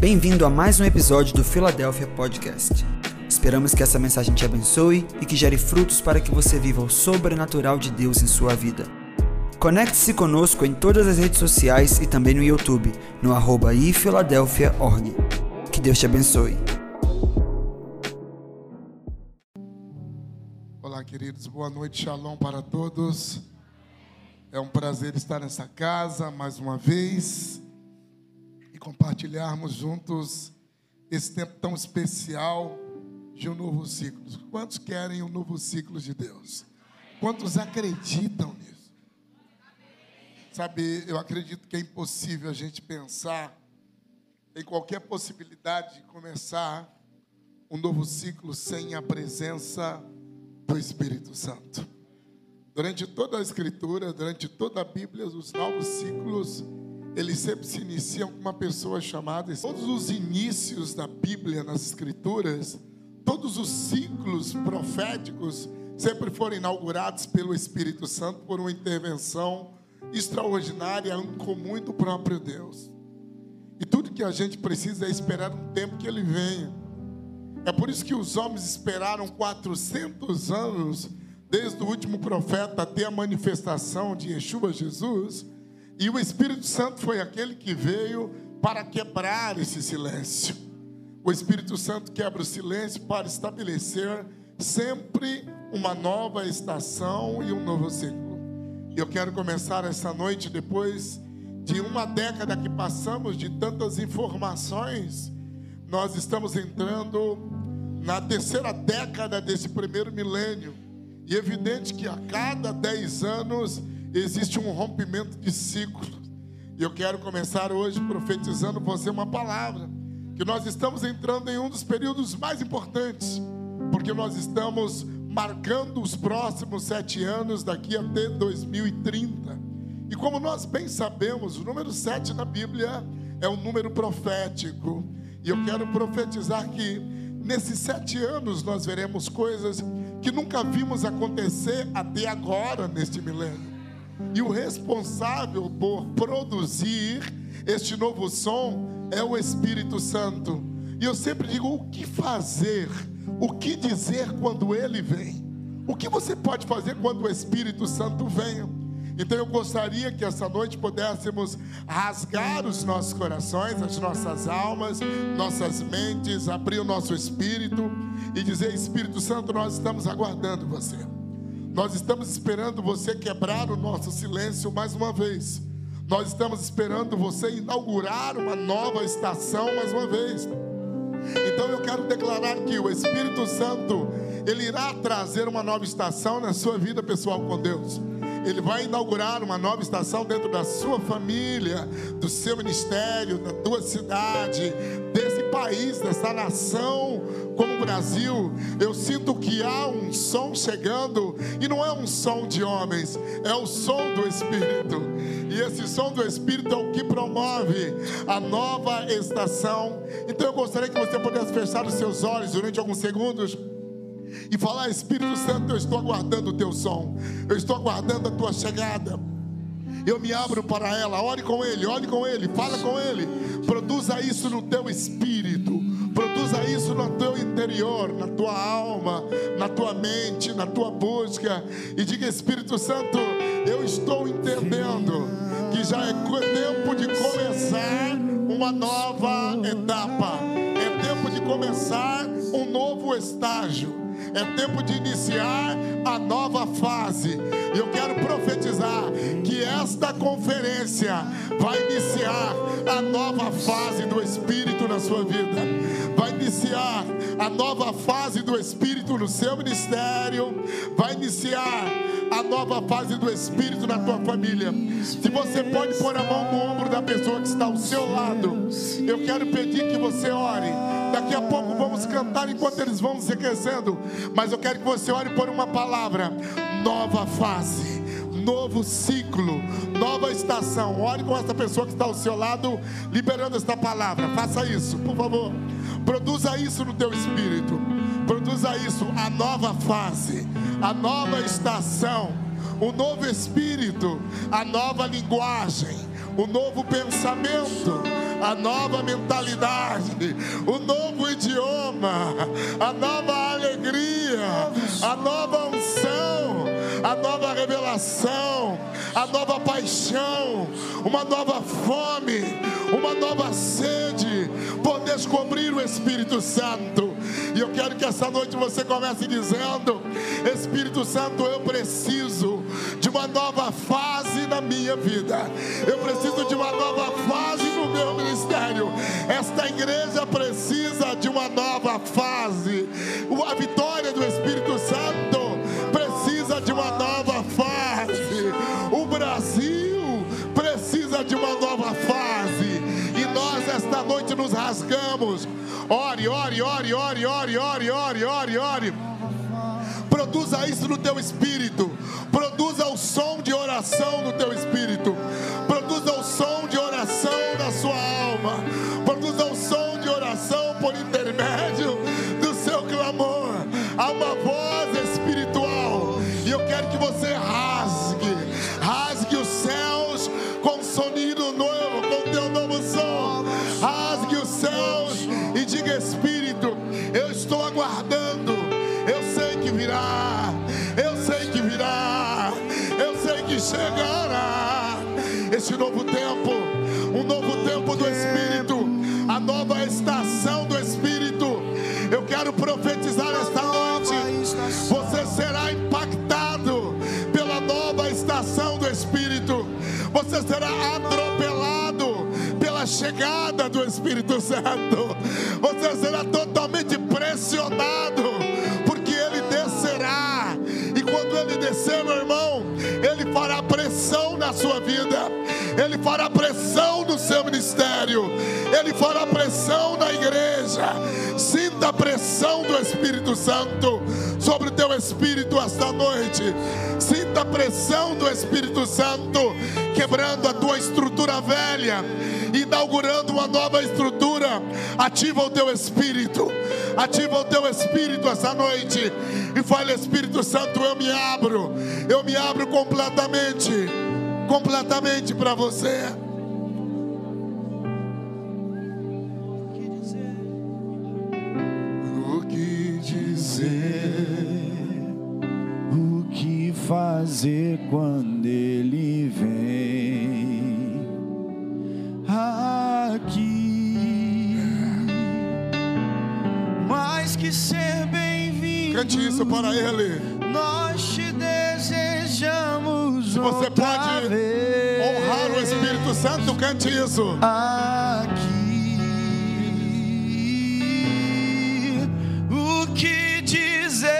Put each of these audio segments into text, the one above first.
Bem-vindo a mais um episódio do Philadelphia Podcast. Esperamos que essa mensagem te abençoe e que gere frutos para que você viva o sobrenatural de Deus em sua vida. Conecte-se conosco em todas as redes sociais e também no YouTube, no arroba ifiladelphia.org. Que Deus te abençoe. Olá, queridos, boa noite, shalom para todos. É um prazer estar nessa casa mais uma vez compartilharmos juntos esse tempo tão especial de um novo ciclo. Quantos querem um novo ciclo de Deus? Quantos acreditam nisso? Sabe, eu acredito que é impossível a gente pensar em qualquer possibilidade de começar um novo ciclo sem a presença do Espírito Santo. Durante toda a Escritura, durante toda a Bíblia, os novos ciclos eles sempre se iniciam com uma pessoa chamada. Todos os inícios da Bíblia nas Escrituras, todos os ciclos proféticos sempre foram inaugurados pelo Espírito Santo por uma intervenção extraordinária, incomum do próprio Deus. E tudo que a gente precisa é esperar um tempo que ele venha. É por isso que os homens esperaram 400 anos, desde o último profeta até a manifestação de Yeshua Jesus e o Espírito Santo foi aquele que veio para quebrar esse silêncio. O Espírito Santo quebra o silêncio para estabelecer sempre uma nova estação e um novo ciclo. Eu quero começar essa noite depois de uma década que passamos de tantas informações, nós estamos entrando na terceira década desse primeiro milênio. E é evidente que a cada dez anos existe um rompimento de ciclos. E eu quero começar hoje profetizando você uma palavra. Que nós estamos entrando em um dos períodos mais importantes. Porque nós estamos marcando os próximos sete anos daqui até 2030. E como nós bem sabemos, o número sete na Bíblia é um número profético. E eu quero profetizar que nesses sete anos nós veremos coisas que nunca vimos acontecer até agora neste milênio. E o responsável por produzir este novo som é o Espírito Santo. E eu sempre digo: o que fazer? O que dizer quando ele vem? O que você pode fazer quando o Espírito Santo vem? Então eu gostaria que essa noite pudéssemos rasgar os nossos corações, as nossas almas, nossas mentes, abrir o nosso espírito e dizer: Espírito Santo, nós estamos aguardando você. Nós estamos esperando você quebrar o nosso silêncio mais uma vez. Nós estamos esperando você inaugurar uma nova estação mais uma vez. Então eu quero declarar que o Espírito Santo, ele irá trazer uma nova estação na sua vida pessoal com Deus. Ele vai inaugurar uma nova estação dentro da sua família, do seu ministério, da tua cidade, desse país, dessa nação como o Brasil. Eu sinto que há um som chegando e não é um som de homens, é o som do Espírito. E esse som do Espírito é o que promove a nova estação. Então eu gostaria que você pudesse fechar os seus olhos durante alguns segundos e falar: Espírito Santo, eu estou aguardando o teu som, eu estou aguardando a tua chegada. Eu me abro para ela, ore com ele, ore com ele, fala com ele, produza isso no teu espírito, produza isso no teu interior, na tua alma, na tua mente, na tua busca, e diga: Espírito Santo, eu estou entendendo que já é tempo de começar uma nova etapa, é tempo de começar um novo estágio. É tempo de iniciar a nova fase. E eu quero profetizar que esta conferência vai iniciar a nova fase do Espírito na sua vida. Vai iniciar a nova fase do Espírito no seu ministério. Vai iniciar a nova fase do Espírito na tua família. Se você pode pôr a mão no ombro da pessoa que está ao seu lado, eu quero pedir que você ore. Daqui a pouco vamos cantar enquanto eles vão se aquecendo. Mas eu quero que você ore por uma palavra: nova fase novo ciclo, nova estação. Ore com essa pessoa que está ao seu lado, liberando esta palavra. Faça isso, por favor. Produza isso no teu espírito. Produza isso, a nova fase, a nova estação, o novo espírito, a nova linguagem, o novo pensamento a nova mentalidade, o novo idioma, a nova alegria, a nova unção, a nova revelação, a nova paixão, uma nova fome, uma nova sede por descobrir o Espírito Santo. E eu quero que essa noite você comece dizendo: Espírito Santo, eu preciso de uma nova fase na minha vida. Eu preciso de uma nova fase no meu ministério. Esta igreja precisa de uma nova fase. A vitória do Espírito Santo precisa de uma nova fase. O Brasil precisa de uma nova fase. E nós esta noite nos rasgamos. Ore, ore, ore, ore, ore, ore, ore, ore, ore. Produza isso no teu espírito. Produza o som de oração no teu espírito. Esse novo tempo, um novo tempo do Espírito, a nova estação do Espírito. Eu quero profetizar esta noite. Você será impactado pela nova estação do Espírito. Você será atropelado pela chegada do Espírito Santo. Você será totalmente pressionado, porque ele descerá. E quando ele descer, meu irmão, ele fará pressão na sua vida. Ele fará pressão no seu ministério. Ele fará pressão na igreja. Sinta a pressão do Espírito Santo sobre o teu espírito esta noite. Sinta a pressão do Espírito Santo quebrando a tua estrutura velha, inaugurando uma nova estrutura. Ativa o teu espírito. Ativa o teu espírito essa noite e fale Espírito Santo, eu me abro. Eu me abro completamente. Completamente para você. O que dizer? O que fazer quando ele vem aqui? Mais que ser bem-vindo, Cante isso para ele. nós te desejamos. Se você pode honrar o Espírito Santo, cante isso. aqui. O que dizer?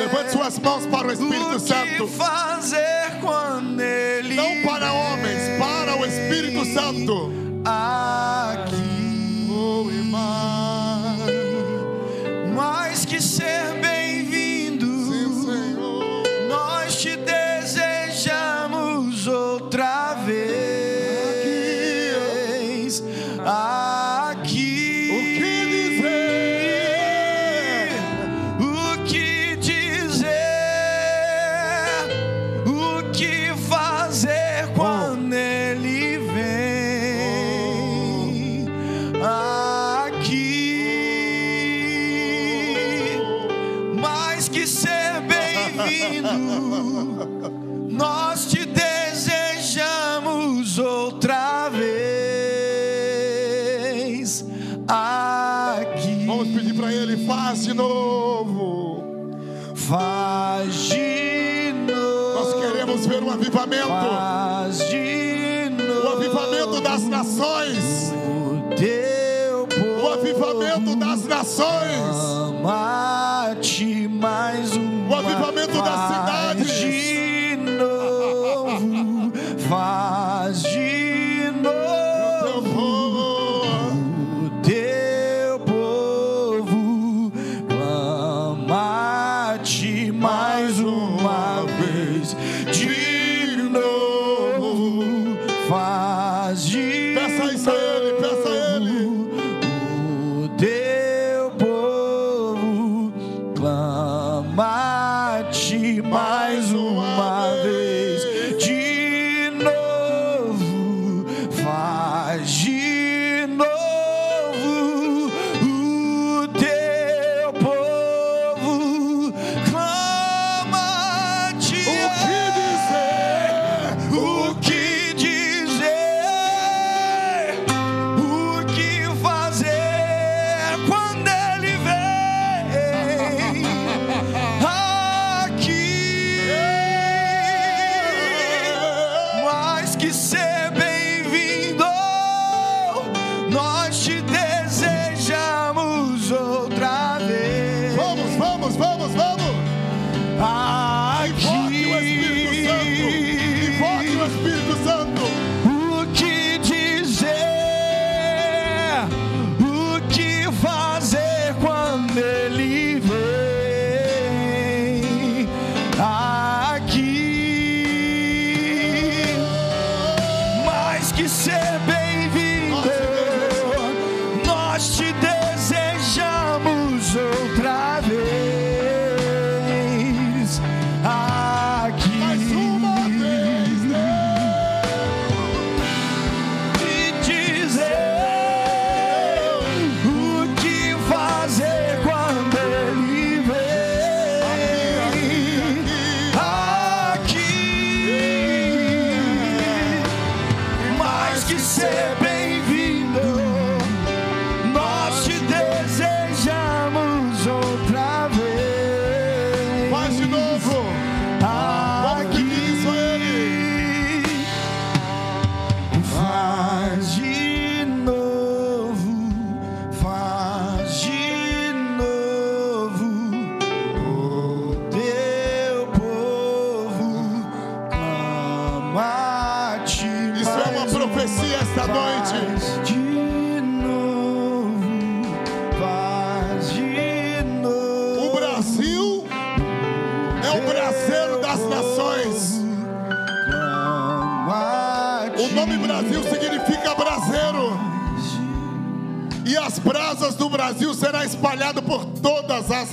Levante suas mãos para o Espírito o Santo. fazer quando ele Não para homens, para o Espírito Santo. aqui? Oh, irmão. Mais que ser bem-vindo, nações. Ama-te mais uma O avivamento das cidades.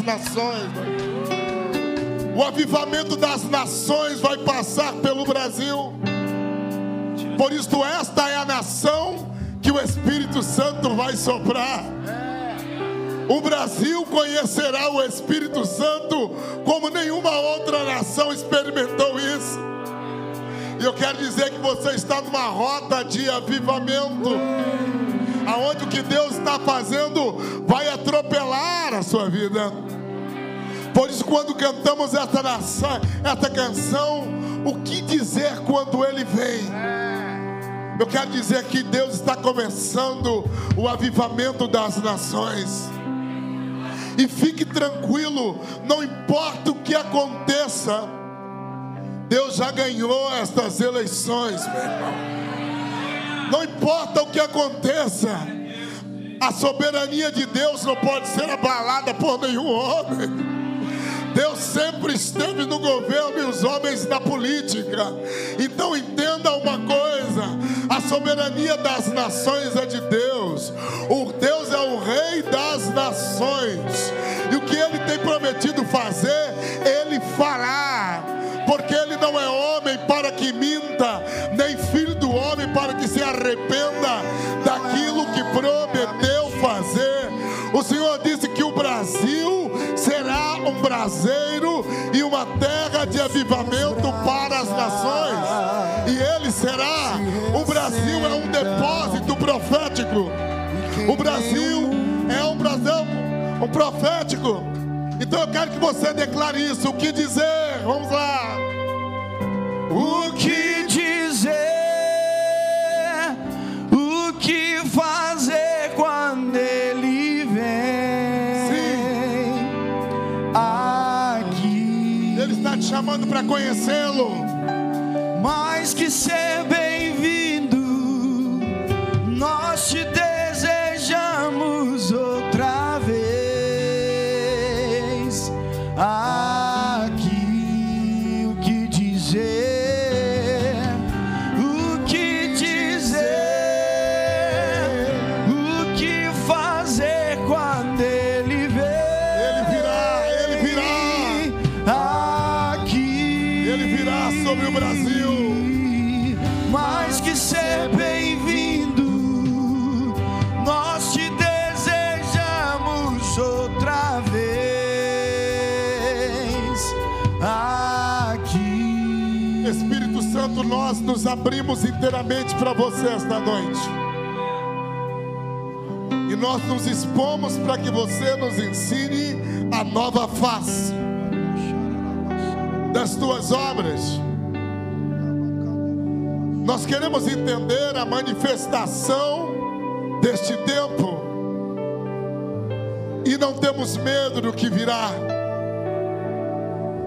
Nações. O avivamento das nações vai passar pelo Brasil. Por isso, esta é a nação que o Espírito Santo vai soprar. O Brasil conhecerá o Espírito Santo como nenhuma outra nação experimentou isso. E eu quero dizer que você está numa rota de avivamento, aonde o que Deus está fazendo vai atropelar a sua vida. Por isso, quando cantamos esta, nação, esta canção, o que dizer quando Ele vem? Eu quero dizer que Deus está começando o avivamento das nações. E fique tranquilo, não importa o que aconteça, Deus já ganhou estas eleições, meu irmão. Não importa o que aconteça, a soberania de Deus não pode ser abalada por nenhum homem. Deus sempre esteve no governo e os homens na política. Então entenda uma coisa: a soberania das nações é de Deus. O Deus é o rei das nações. E o que ele tem prometido fazer, ele fará. Porque ele não é homem para que minta, nem filho do homem para que se arrependa daquilo que prometeu fazer. O Senhor braseiro e uma terra de avivamento para as nações. E ele será. O Brasil é um depósito profético. O Brasil é um Brasil um profético. Então eu quero que você declare isso. O que dizer? Vamos lá. O que dizer? O que chamando para conhecê-lo. Mais que ser nos abrimos inteiramente para você esta noite. E nós nos expomos para que você nos ensine a nova face das tuas obras. Nós queremos entender a manifestação deste tempo e não temos medo do que virá,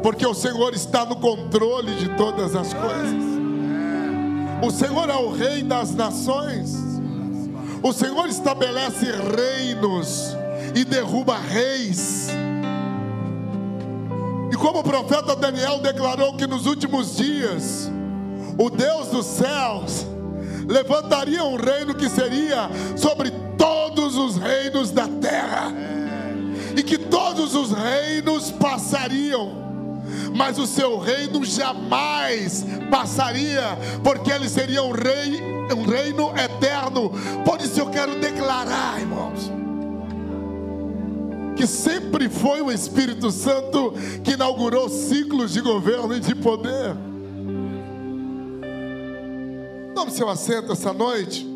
porque o Senhor está no controle de todas as coisas. O Senhor é o Rei das nações, o Senhor estabelece reinos e derruba reis. E como o profeta Daniel declarou que nos últimos dias, o Deus dos céus levantaria um reino que seria sobre todos os reinos da terra, e que todos os reinos passariam, mas o seu reino jamais passaria, porque ele seria um rei, um reino eterno. Por isso eu quero declarar, irmãos, que sempre foi o Espírito Santo que inaugurou ciclos de governo e de poder. Tome seu assento essa noite.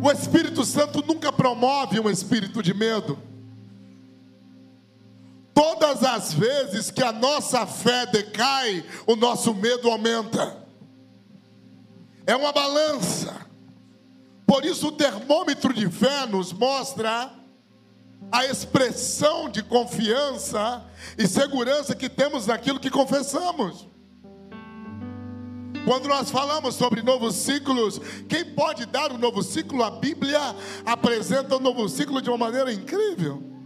O Espírito Santo nunca promove um espírito de medo. Todas as vezes que a nossa fé decai, o nosso medo aumenta. É uma balança. Por isso, o termômetro de fé nos mostra a expressão de confiança e segurança que temos naquilo que confessamos. Quando nós falamos sobre novos ciclos, quem pode dar um novo ciclo? A Bíblia apresenta um novo ciclo de uma maneira incrível.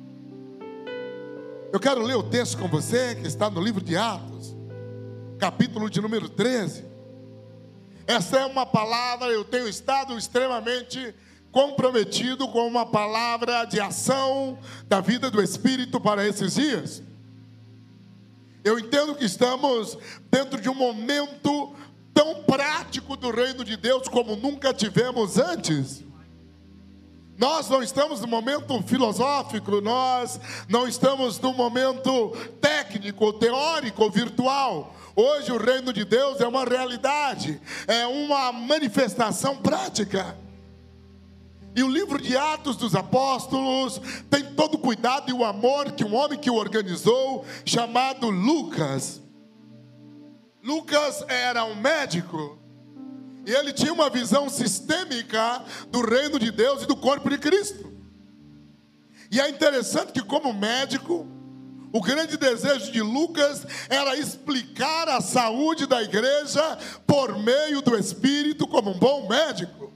Eu quero ler o texto com você, que está no livro de Atos, capítulo de número 13. Essa é uma palavra, eu tenho estado extremamente comprometido com uma palavra de ação da vida do Espírito para esses dias. Eu entendo que estamos dentro de um momento tão prático do reino de Deus como nunca tivemos antes. Nós não estamos no momento filosófico, nós não estamos no momento técnico, teórico, virtual. Hoje o reino de Deus é uma realidade, é uma manifestação prática. E o livro de Atos dos Apóstolos tem todo o cuidado e o amor que um homem que o organizou, chamado Lucas. Lucas era um médico. E ele tinha uma visão sistêmica do reino de Deus e do corpo de Cristo. E é interessante que, como médico, o grande desejo de Lucas era explicar a saúde da igreja por meio do Espírito, como um bom médico.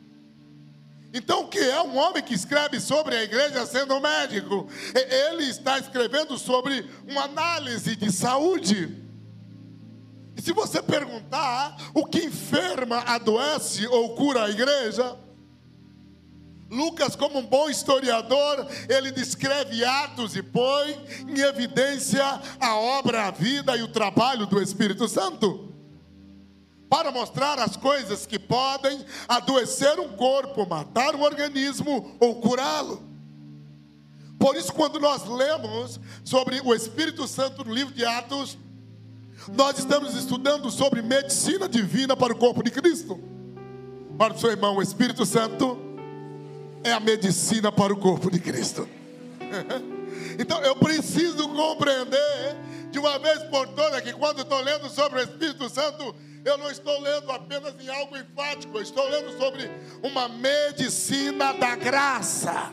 Então, o que é um homem que escreve sobre a igreja sendo médico? Ele está escrevendo sobre uma análise de saúde. Se você perguntar o que enferma, adoece ou cura a igreja, Lucas, como um bom historiador, ele descreve Atos e põe em evidência a obra, a vida e o trabalho do Espírito Santo para mostrar as coisas que podem adoecer um corpo, matar um organismo ou curá-lo. Por isso, quando nós lemos sobre o Espírito Santo no livro de Atos, nós estamos estudando sobre medicina divina para o corpo de Cristo. Para o seu irmão, o Espírito Santo é a medicina para o corpo de Cristo. Então eu preciso compreender de uma vez por todas que quando estou lendo sobre o Espírito Santo, eu não estou lendo apenas em algo enfático, eu estou lendo sobre uma medicina da graça.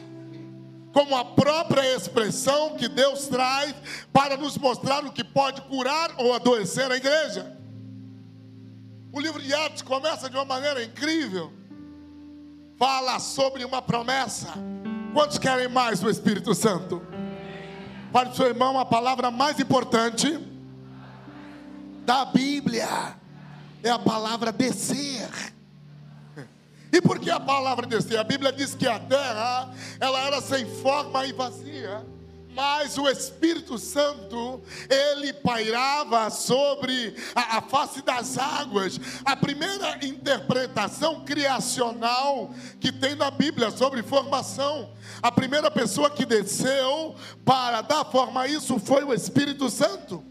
Como a própria expressão que Deus traz para nos mostrar o que pode curar ou adoecer a igreja. O livro de Atos começa de uma maneira incrível. Fala sobre uma promessa. Quantos querem mais do Espírito Santo? Para o seu irmão, a palavra mais importante da Bíblia é a palavra descer. E por que a palavra descer? A Bíblia diz que a terra, ela era sem forma e vazia. Mas o Espírito Santo, ele pairava sobre a, a, face das águas. A primeira interpretação criacional que tem na Bíblia sobre formação. A primeira pessoa que desceu para dar forma a isso foi o Espírito Santo.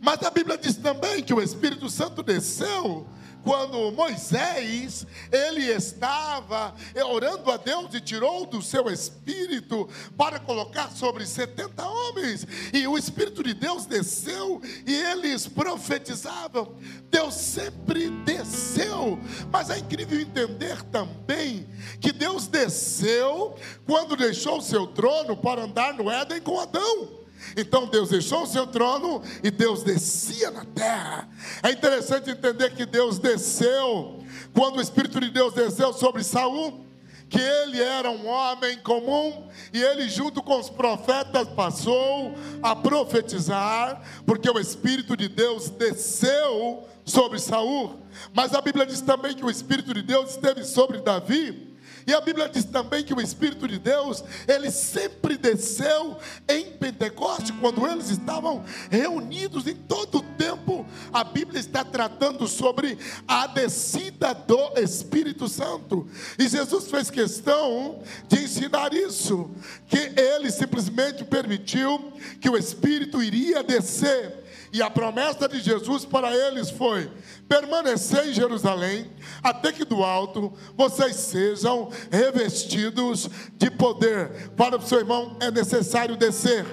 Mas a Bíblia diz também que o Espírito Santo desceu quando Moisés, ele estava orando a Deus e tirou do seu espírito para colocar sobre 70 homens, e o espírito de Deus desceu e eles profetizavam. Deus sempre desceu, mas é incrível entender também que Deus desceu quando deixou o seu trono para andar no Éden com Adão. Então Deus deixou o seu trono e Deus descia na terra. É interessante entender que Deus desceu quando o Espírito de Deus desceu sobre Saul, que ele era um homem comum e ele junto com os profetas passou a profetizar, porque o Espírito de Deus desceu sobre Saul. Mas a Bíblia diz também que o Espírito de Deus esteve sobre Davi e a Bíblia diz também que o Espírito de Deus, ele sempre desceu em Pentecoste, quando eles estavam reunidos em todo o tempo. A Bíblia está tratando sobre a descida do Espírito Santo. E Jesus fez questão de ensinar isso, que ele simplesmente permitiu que o Espírito iria descer e a promessa de Jesus para eles foi: permanecer em Jerusalém, até que do alto vocês sejam revestidos de poder. Para o seu irmão, é necessário descer.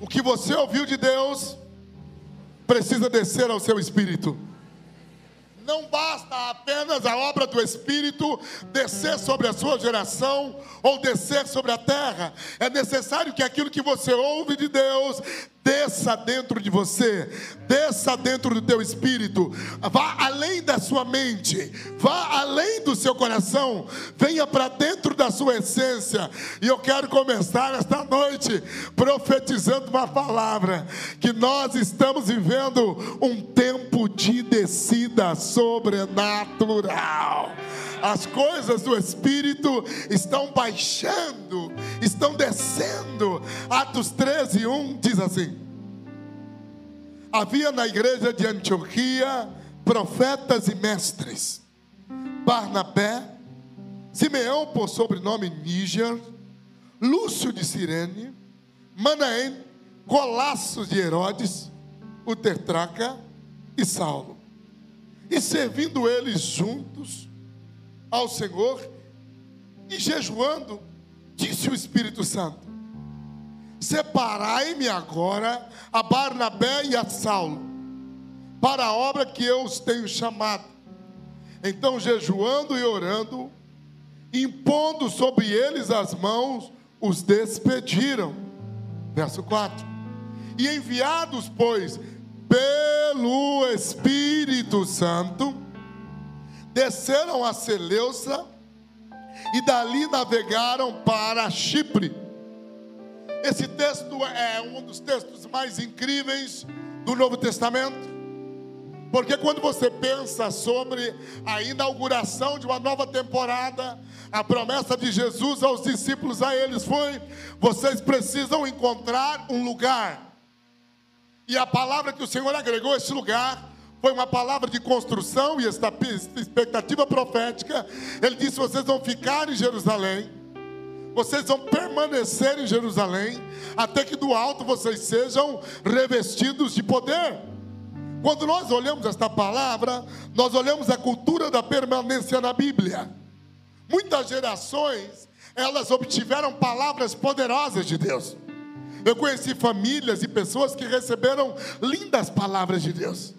O que você ouviu de Deus, precisa descer ao seu espírito. Não basta apenas a obra do Espírito descer sobre a sua geração ou descer sobre a terra. É necessário que aquilo que você ouve de Deus desça dentro de você, desça dentro do teu espírito, vá além da sua mente, vá além do seu coração, venha para dentro da sua essência. E eu quero começar esta noite profetizando uma palavra que nós estamos vivendo um tempo de descida sobrenatural. As coisas do Espírito estão baixando, estão descendo. Atos 13, 1 diz assim: Havia na igreja de Antioquia profetas e mestres, Barnabé, Simeão por sobrenome Níger, Lúcio de Cirene, Manaém, Colassos de Herodes, o tetraca e Saulo. E servindo eles juntos ao Senhor e jejuando, disse o Espírito Santo: Separai-me agora a Barnabé e a Saulo, para a obra que eu os tenho chamado. Então, jejuando e orando, impondo sobre eles as mãos, os despediram. Verso 4. E enviados, pois, pelo Espírito Santo, desceram a Seleuça e dali navegaram para Chipre. Esse texto é um dos textos mais incríveis do Novo Testamento. Porque quando você pensa sobre a inauguração de uma nova temporada, a promessa de Jesus aos discípulos a eles foi: vocês precisam encontrar um lugar. E a palavra que o Senhor agregou a esse lugar foi uma palavra de construção e esta expectativa profética. Ele disse: vocês vão ficar em Jerusalém, vocês vão permanecer em Jerusalém, até que do alto vocês sejam revestidos de poder. Quando nós olhamos esta palavra, nós olhamos a cultura da permanência na Bíblia. Muitas gerações, elas obtiveram palavras poderosas de Deus. Eu conheci famílias e pessoas que receberam lindas palavras de Deus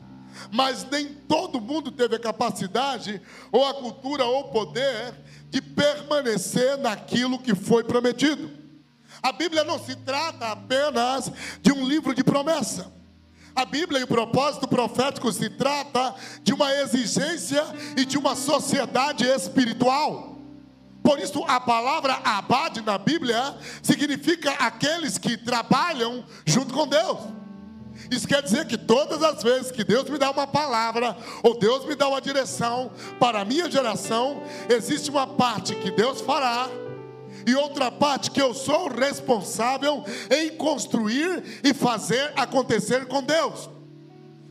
mas nem todo mundo teve a capacidade, ou a cultura, ou o poder de permanecer naquilo que foi prometido. A Bíblia não se trata apenas de um livro de promessa. A Bíblia e o propósito profético se trata de uma exigência e de uma sociedade espiritual. Por isso, a palavra abade na Bíblia significa aqueles que trabalham junto com Deus. Isso quer dizer que todas as vezes que Deus me dá uma palavra, ou Deus me dá uma direção para a minha geração, existe uma parte que Deus fará, e outra parte que eu sou responsável em construir e fazer acontecer com Deus.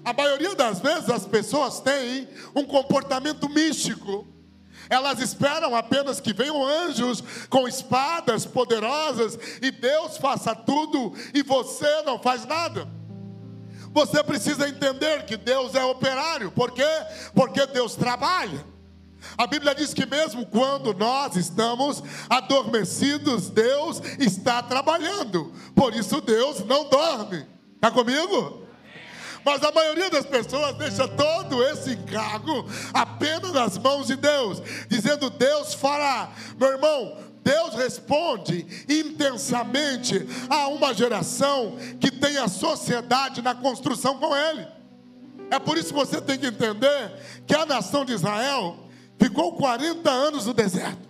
A maioria das vezes as pessoas têm um comportamento místico. Elas esperam apenas que venham anjos com espadas poderosas e Deus faça tudo e você não faz nada. Você precisa entender que Deus é operário. Por quê? Porque Deus trabalha. A Bíblia diz que mesmo quando nós estamos adormecidos, Deus está trabalhando. Por isso Deus não dorme. Está comigo? Mas a maioria das pessoas deixa todo esse encargo apenas nas mãos de Deus, dizendo: Deus fará. Meu irmão, Deus responde intensamente a uma geração que tem a sociedade na construção com Ele. É por isso que você tem que entender que a nação de Israel ficou 40 anos no deserto.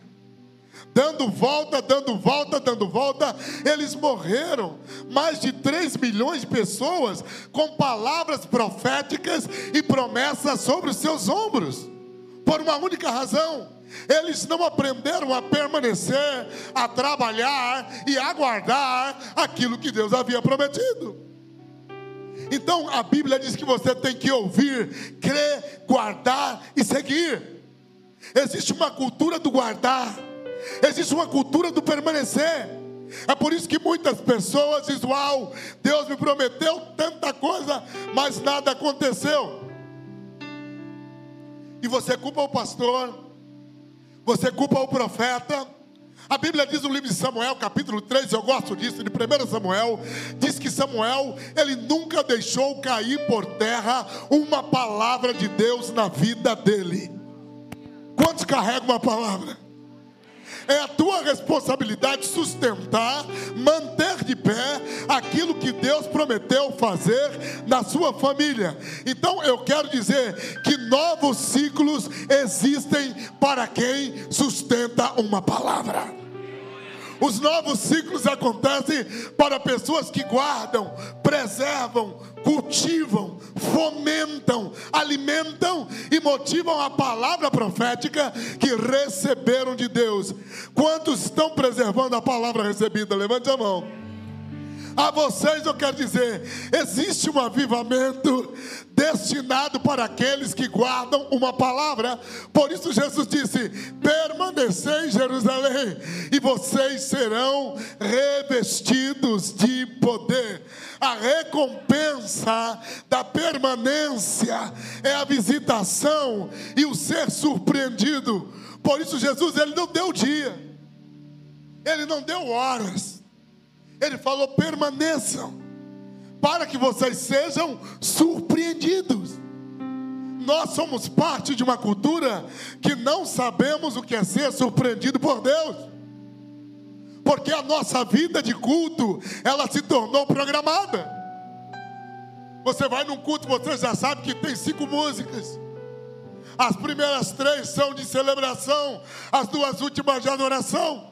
Dando volta, dando volta, dando volta, eles morreram. Mais de 3 milhões de pessoas com palavras proféticas e promessas sobre os seus ombros, por uma única razão eles não aprenderam a permanecer, a trabalhar e aguardar aquilo que Deus havia prometido. Então a Bíblia diz que você tem que ouvir, crer, guardar e seguir. Existe uma cultura do guardar, existe uma cultura do permanecer. É por isso que muitas pessoas dizem: Uau, Deus me prometeu tanta coisa, mas nada aconteceu. E você culpa o pastor, você culpa o profeta. A Bíblia diz no livro de Samuel, capítulo 3, eu gosto disso, de 1 Samuel, diz que Samuel, ele nunca deixou cair por terra uma palavra de Deus na vida dele. Quantos carregam uma palavra? É a tua responsabilidade sustentar, manter de pé aquilo que Deus prometeu fazer na sua família. Então eu quero dizer que novos ciclos existem para quem sustenta uma palavra. Os novos ciclos acontecem para pessoas que guardam, preservam, cultivam, fomentam, alimentam e motivam a palavra profética que receberam de Deus. Quantos estão preservando a palavra recebida? Levante a mão. A vocês eu quero dizer: existe um avivamento destinado para aqueles que guardam uma palavra. Por isso Jesus disse: permanecer em Jerusalém, e vocês serão revestidos de poder. A recompensa da permanência é a visitação e o ser surpreendido. Por isso Jesus ele não deu dia. Ele não deu horas. Ele falou: permaneçam, para que vocês sejam surpreendidos. Nós somos parte de uma cultura que não sabemos o que é ser surpreendido por Deus. Porque a nossa vida de culto, ela se tornou programada. Você vai num culto, você já sabe que tem cinco músicas. As primeiras três são de celebração, as duas últimas de adoração.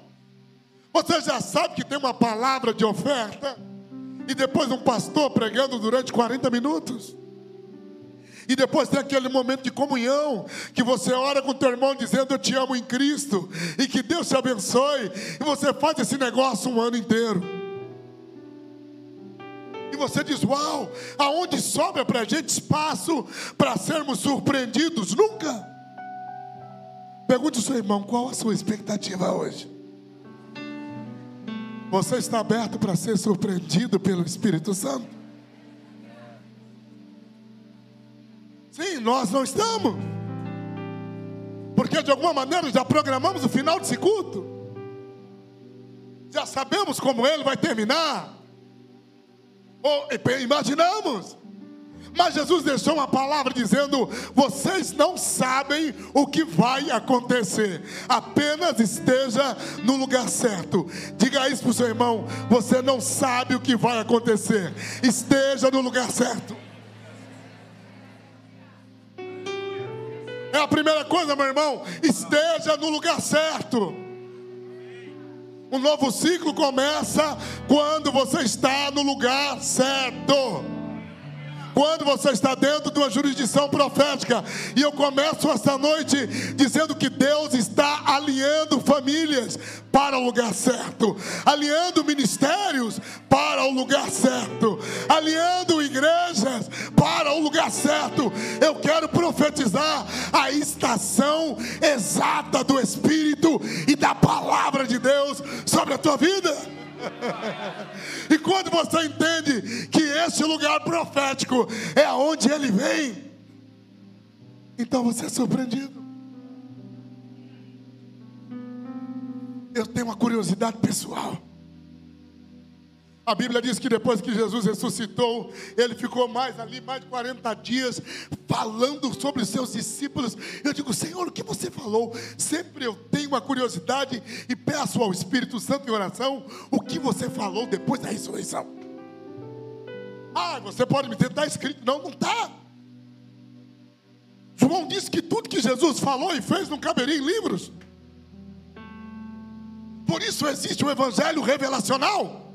Você já sabe que tem uma palavra de oferta e depois um pastor pregando durante 40 minutos. E depois tem aquele momento de comunhão, que você ora com teu irmão dizendo eu te amo em Cristo, e que Deus te abençoe, e você faz esse negócio um ano inteiro. E você diz: Uau, aonde sobra para a gente espaço para sermos surpreendidos? Nunca. Pergunte ao seu irmão: qual a sua expectativa hoje? Você está aberto para ser surpreendido pelo Espírito Santo? Sim, nós não estamos. Porque de alguma maneira já programamos o final desse culto. Já sabemos como ele vai terminar. Ou imaginamos. Mas Jesus deixou uma palavra dizendo: vocês não sabem o que vai acontecer, apenas esteja no lugar certo. Diga isso para o seu irmão: você não sabe o que vai acontecer, esteja no lugar certo. É a primeira coisa, meu irmão, esteja no lugar certo. Um novo ciclo começa quando você está no lugar certo quando você está dentro de uma jurisdição profética. E eu começo esta noite dizendo que Deus está alinhando famílias para o lugar certo, alinhando ministérios para o lugar certo, alinhando igrejas para o lugar certo. Eu quero profetizar a estação exata do Espírito e da palavra de Deus sobre a tua vida. quando você entende que esse lugar profético é aonde ele vem, então você é surpreendido. Eu tenho uma curiosidade pessoal. A Bíblia diz que depois que Jesus ressuscitou, ele ficou mais ali, mais de 40 dias, falando sobre os seus discípulos. Eu digo, Senhor, o que você falou? Sempre eu tenho uma curiosidade e peço ao Espírito Santo em oração o que você falou depois da ressurreição. Ah, você pode me dizer, está escrito. Não, não está. João disse que tudo que Jesus falou e fez não caberia em livros. Por isso existe o evangelho revelacional.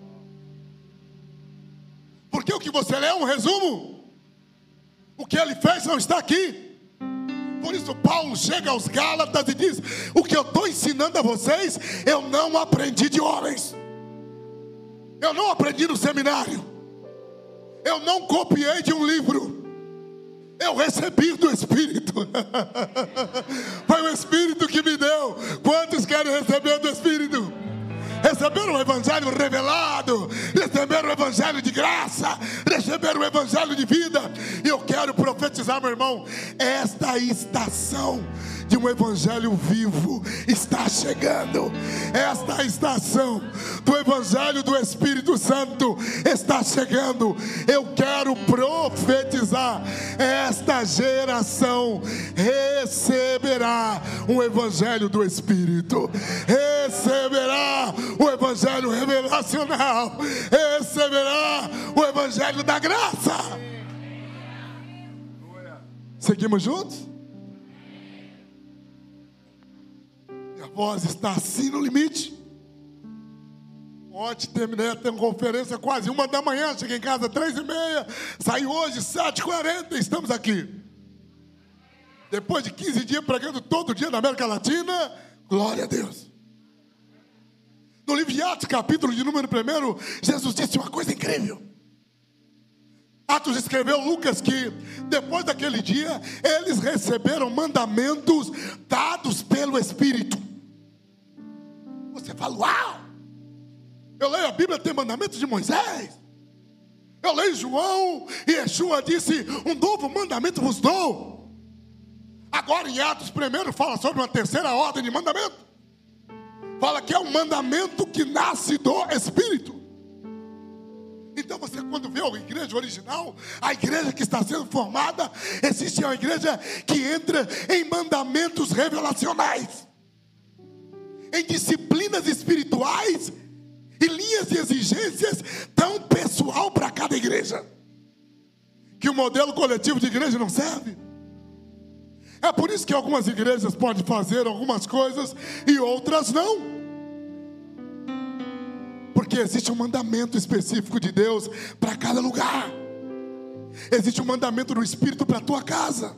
Porque o que você lê é um resumo. O que ele fez não está aqui. Por isso, Paulo chega aos Gálatas e diz: O que eu estou ensinando a vocês, eu não aprendi de homens, eu não aprendi no seminário, eu não copiei de um livro, eu recebi do Espírito. Foi o Espírito que me deu. Quantos querem receber do Espírito? receberam o Evangelho revelado, graça, receberam o Evangelho de vida. E eu quero profetizar, meu irmão, esta estação de um evangelho vivo está chegando. Esta estação do evangelho do Espírito Santo está chegando. Eu quero profetizar: esta geração receberá um evangelho do Espírito, receberá o evangelho revelacional, receberá o evangelho da graça. Seguimos juntos? Minha voz está assim no limite. Ontem terminei a ter conferência quase uma da manhã, cheguei em casa três e meia, saí hoje sete e quarenta, estamos aqui. Depois de 15 dias pregando todo dia na América Latina, glória a Deus. No livro de Atos, capítulo de número 1, Jesus disse uma coisa incrível. Atos escreveu Lucas que depois daquele dia eles receberam mandamentos dados pelo Espírito. Você fala, uau! Eu leio a Bíblia, tem mandamentos de Moisés. Eu leio João e Yeshua disse: Um novo mandamento vos dou. Agora em Atos, primeiro fala sobre uma terceira ordem de mandamento. Fala que é um mandamento que nasce do Espírito. Então você quando vê a igreja original, a igreja que está sendo formada, existe uma igreja que entra em mandamentos revelacionais, em disciplinas espirituais e linhas de exigências tão pessoal para cada igreja, que o modelo coletivo de igreja não serve. É por isso que algumas igrejas podem fazer algumas coisas e outras não. Porque existe um mandamento específico de Deus para cada lugar. Existe um mandamento do Espírito para a tua casa,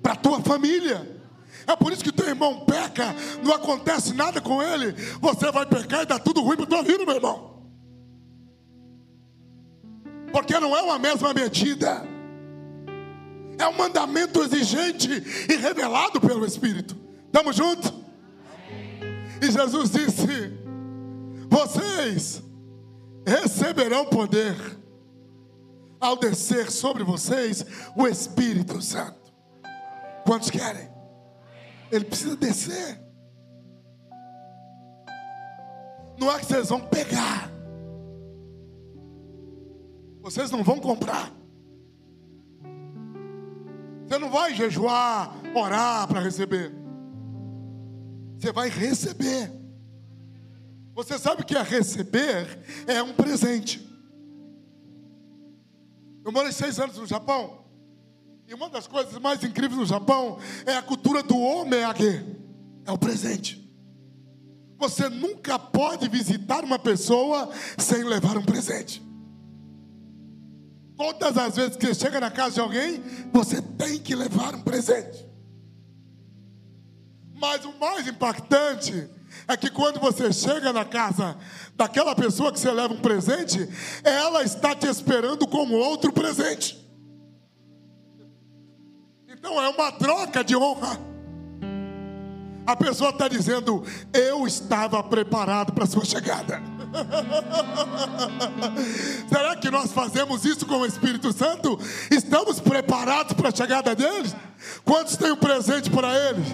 para a tua família. É por isso que teu irmão peca, não acontece nada com ele. Você vai pecar e dá tudo ruim para tua vida, meu irmão. Porque não é uma mesma medida. É um mandamento exigente e revelado pelo Espírito. Estamos juntos? E Jesus disse: Vocês receberão poder ao descer sobre vocês o Espírito Santo. Quantos querem? Ele precisa descer. Não é que vocês vão pegar. Vocês não vão comprar. Você não vai jejuar, orar para receber. Você vai receber. Você sabe que é receber é um presente. Eu morei seis anos no Japão. E uma das coisas mais incríveis no Japão é a cultura do omeyage. É o presente. Você nunca pode visitar uma pessoa sem levar um presente. Todas as vezes que chega na casa de alguém, você tem que levar um presente. Mas o mais impactante é que quando você chega na casa daquela pessoa que você leva um presente, ela está te esperando como outro presente. Então é uma troca de honra. A pessoa está dizendo: Eu estava preparado para a sua chegada. Será que nós fazemos isso com o Espírito Santo? Estamos preparados para a chegada deles? Quantos têm um presente para eles?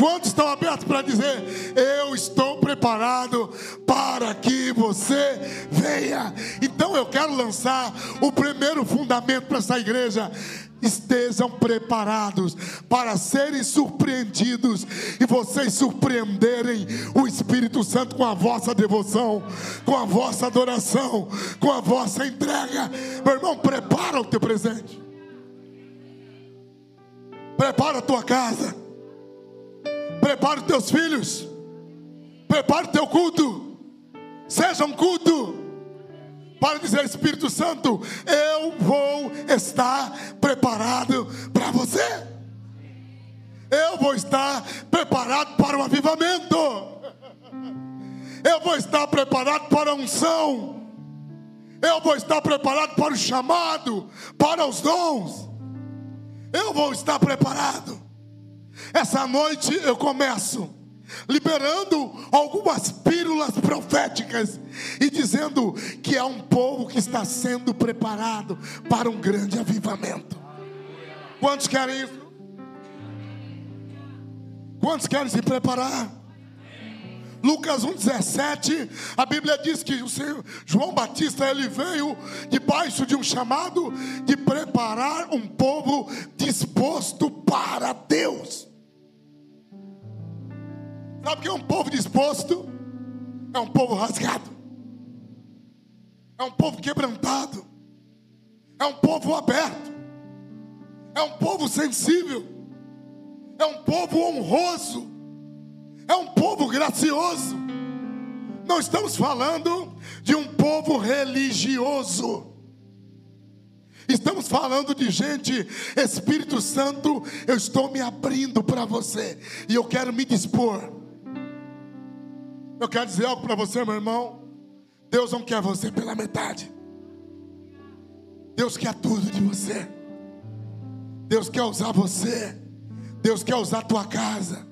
Quantos estão abertos para dizer: Eu estou preparado para que você venha? Então eu quero lançar o primeiro fundamento para essa igreja estejam preparados para serem surpreendidos e vocês surpreenderem o Espírito Santo com a vossa devoção, com a vossa adoração, com a vossa entrega. Meu irmão, prepara o teu presente. Prepara a tua casa. Prepara os teus filhos. Prepara o teu culto. Seja um culto para dizer: Espírito Santo, eu vou estar preparado para você. Eu vou estar preparado para o avivamento. Eu vou estar preparado para a unção. Eu vou estar preparado para o chamado, para os dons. Eu vou estar preparado. Essa noite eu começo liberando algumas pílulas proféticas e dizendo que há um povo que está sendo preparado para um grande avivamento. Quantos querem isso? Quantos querem se preparar? Lucas 1,17, a Bíblia diz que o Senhor, João Batista ele veio debaixo de um chamado de preparar um povo disposto para Deus. Sabe o que é um povo disposto? É um povo rasgado. É um povo quebrantado. É um povo aberto. É um povo sensível. É um povo honroso. É um povo gracioso. Não estamos falando de um povo religioso. Estamos falando de gente, Espírito Santo, eu estou me abrindo para você e eu quero me dispor. Eu quero dizer algo para você, meu irmão. Deus não quer você pela metade. Deus quer tudo de você. Deus quer usar você. Deus quer usar tua casa.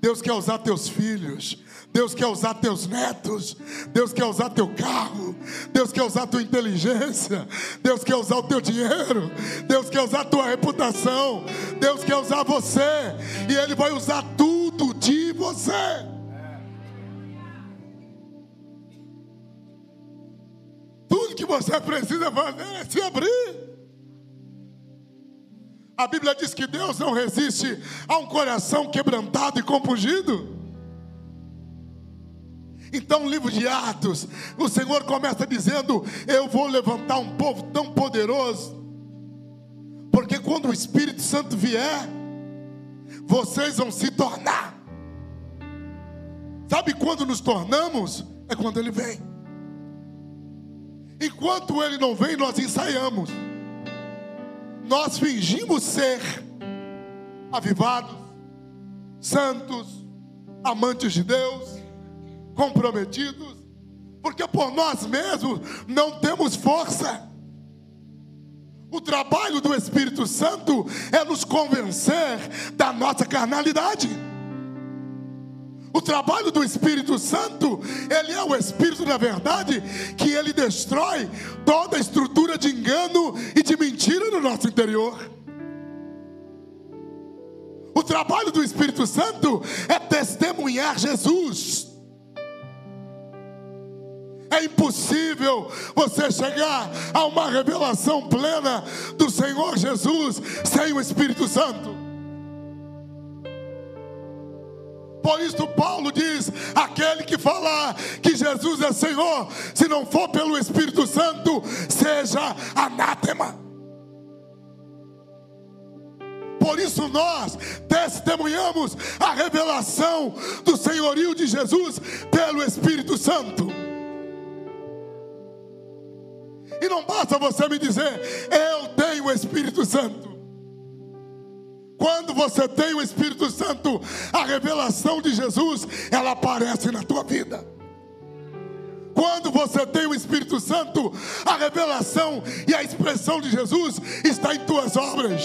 Deus quer usar teus filhos. Deus quer usar teus netos. Deus quer usar teu carro. Deus quer usar tua inteligência. Deus quer usar o teu dinheiro. Deus quer usar tua reputação. Deus quer usar você. E Ele vai usar tudo de você. Você precisa fazer é se abrir. A Bíblia diz que Deus não resiste a um coração quebrantado e compungido. Então, livro de Atos, o Senhor começa dizendo: Eu vou levantar um povo tão poderoso, porque quando o Espírito Santo vier, vocês vão se tornar. Sabe quando nos tornamos? É quando Ele vem. Enquanto Ele não vem, nós ensaiamos. Nós fingimos ser avivados, santos, amantes de Deus comprometidos, porque por nós mesmos não temos força. O trabalho do Espírito Santo é nos convencer da nossa carnalidade. O trabalho do Espírito Santo, ele é o Espírito da verdade, que ele destrói toda a estrutura de engano e de mentira no nosso interior. O trabalho do Espírito Santo é testemunhar Jesus. É impossível você chegar a uma revelação plena do Senhor Jesus sem o Espírito Santo. Por isso, Paulo diz: aquele que falar que Jesus é Senhor, se não for pelo Espírito Santo, seja anátema. Por isso nós testemunhamos a revelação do senhorio de Jesus pelo Espírito Santo. E não basta você me dizer, eu tenho o Espírito Santo. Quando você tem o Espírito Santo, a revelação de Jesus, ela aparece na tua vida. Quando você tem o Espírito Santo, a revelação e a expressão de Jesus está em tuas obras.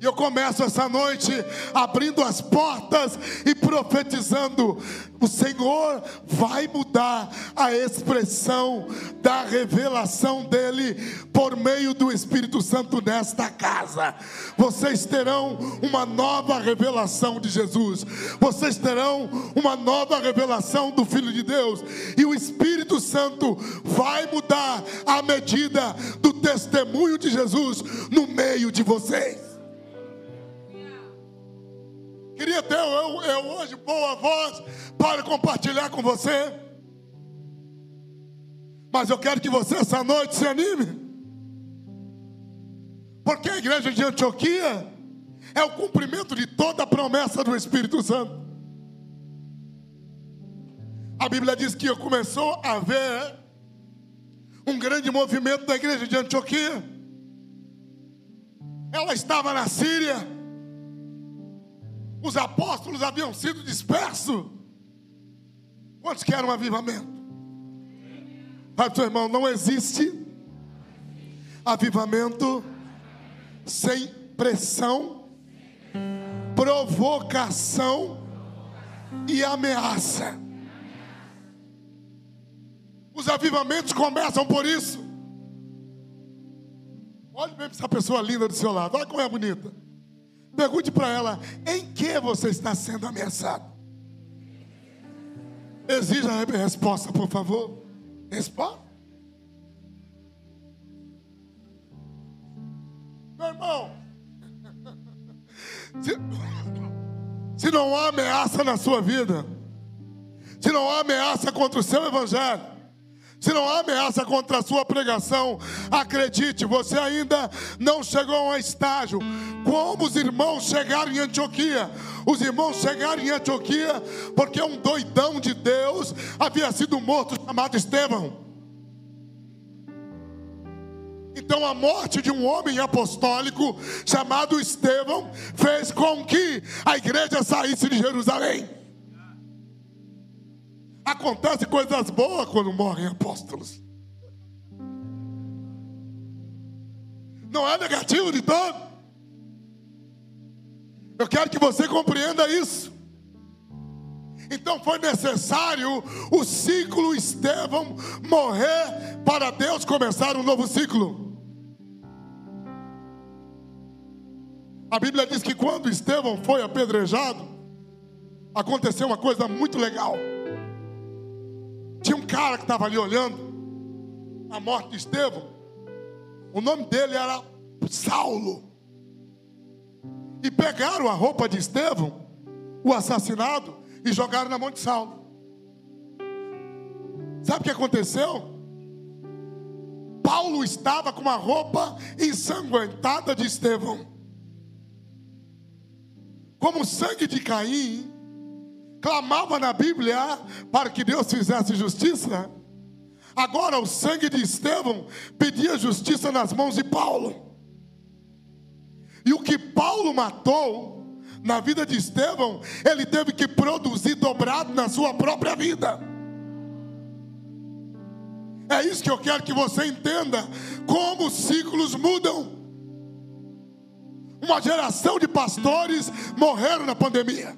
E eu começo essa noite abrindo as portas e profetizando: o Senhor vai mudar a expressão da revelação dEle por meio do Espírito Santo nesta casa. Vocês terão uma nova revelação de Jesus, vocês terão uma nova revelação do Filho de Deus, e o Espírito Santo vai mudar a medida do testemunho de Jesus no meio de vocês. Queria ter eu, eu hoje boa voz para compartilhar com você. Mas eu quero que você essa noite se anime. Porque a igreja de Antioquia é o cumprimento de toda a promessa do Espírito Santo. A Bíblia diz que começou a haver um grande movimento da igreja de Antioquia. Ela estava na Síria os apóstolos haviam sido dispersos. Quantos querem um avivamento? Fala seu irmão, não existe avivamento sem pressão, provocação e ameaça. Os avivamentos começam por isso. Olhe bem para essa pessoa linda do seu lado, olha como é bonita. Pergunte para ela: em que você está sendo ameaçado? Exija a resposta, por favor. Resposta. Meu irmão, se, Se não há ameaça na sua vida, se não há ameaça contra o seu evangelho, se não há ameaça contra a sua pregação, acredite, você ainda não chegou a um estágio. Como os irmãos chegaram em Antioquia? Os irmãos chegaram em Antioquia porque um doidão de Deus havia sido morto chamado Estevão. Então a morte de um homem apostólico chamado Estevão fez com que a igreja saísse de Jerusalém. Acontece coisas boas quando morrem apóstolos. Não é negativo de todo. Eu quero que você compreenda isso. Então foi necessário o ciclo Estevão morrer para Deus começar um novo ciclo. A Bíblia diz que quando Estevão foi apedrejado, aconteceu uma coisa muito legal. Tinha um cara que estava ali olhando a morte de Estevão. O nome dele era Saulo. E pegaram a roupa de Estevão, o assassinado, e jogaram na mão de Saulo. Sabe o que aconteceu? Paulo estava com uma roupa ensanguentada de Estevão. Como o sangue de Caim clamava na Bíblia para que Deus fizesse justiça. Agora o sangue de Estevão pedia justiça nas mãos de Paulo. E o que Paulo matou na vida de Estevão, ele teve que produzir dobrado na sua própria vida. É isso que eu quero que você entenda: como os ciclos mudam. Uma geração de pastores morreram na pandemia.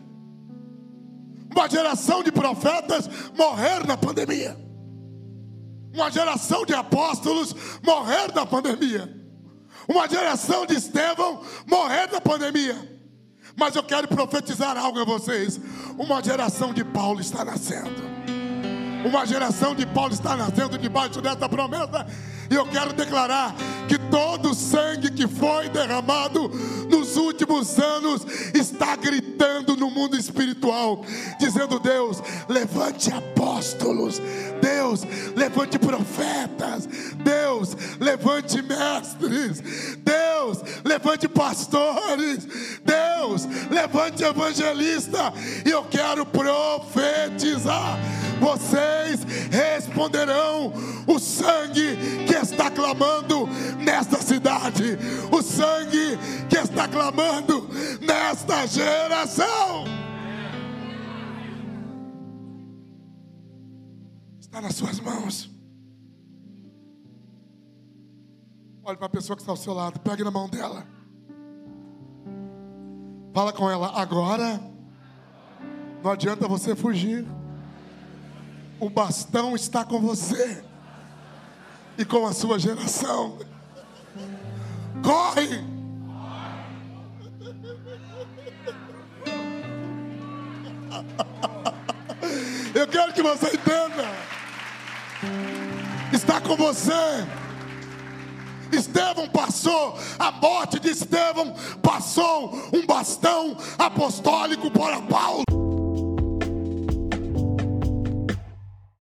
Uma geração de profetas morreram na pandemia. Uma geração de apóstolos morreram na pandemia. Uma geração de Estevão morreram na pandemia. Mas eu quero profetizar algo a vocês. Uma geração de Paulo está nascendo. Uma geração de Paulo está nascendo debaixo dessa promessa. E eu quero declarar que todo o sangue que foi derramado nos últimos anos está gritando no mundo espiritual, dizendo: Deus, levante apóstolos, Deus, levante profetas, Deus, levante mestres, Deus, levante pastores, Deus, levante evangelista. E eu quero profetizar: vocês responderão o sangue que está clamando nesta cidade, o sangue que está clamando nesta geração. Está nas suas mãos. Olhe para a pessoa que está ao seu lado, pegue na mão dela. Fala com ela agora. Não adianta você fugir. O bastão está com você e com a sua geração. Corre! Eu quero que você entenda. Está com você. Estevão passou, a morte de Estevão passou um bastão apostólico para Paulo.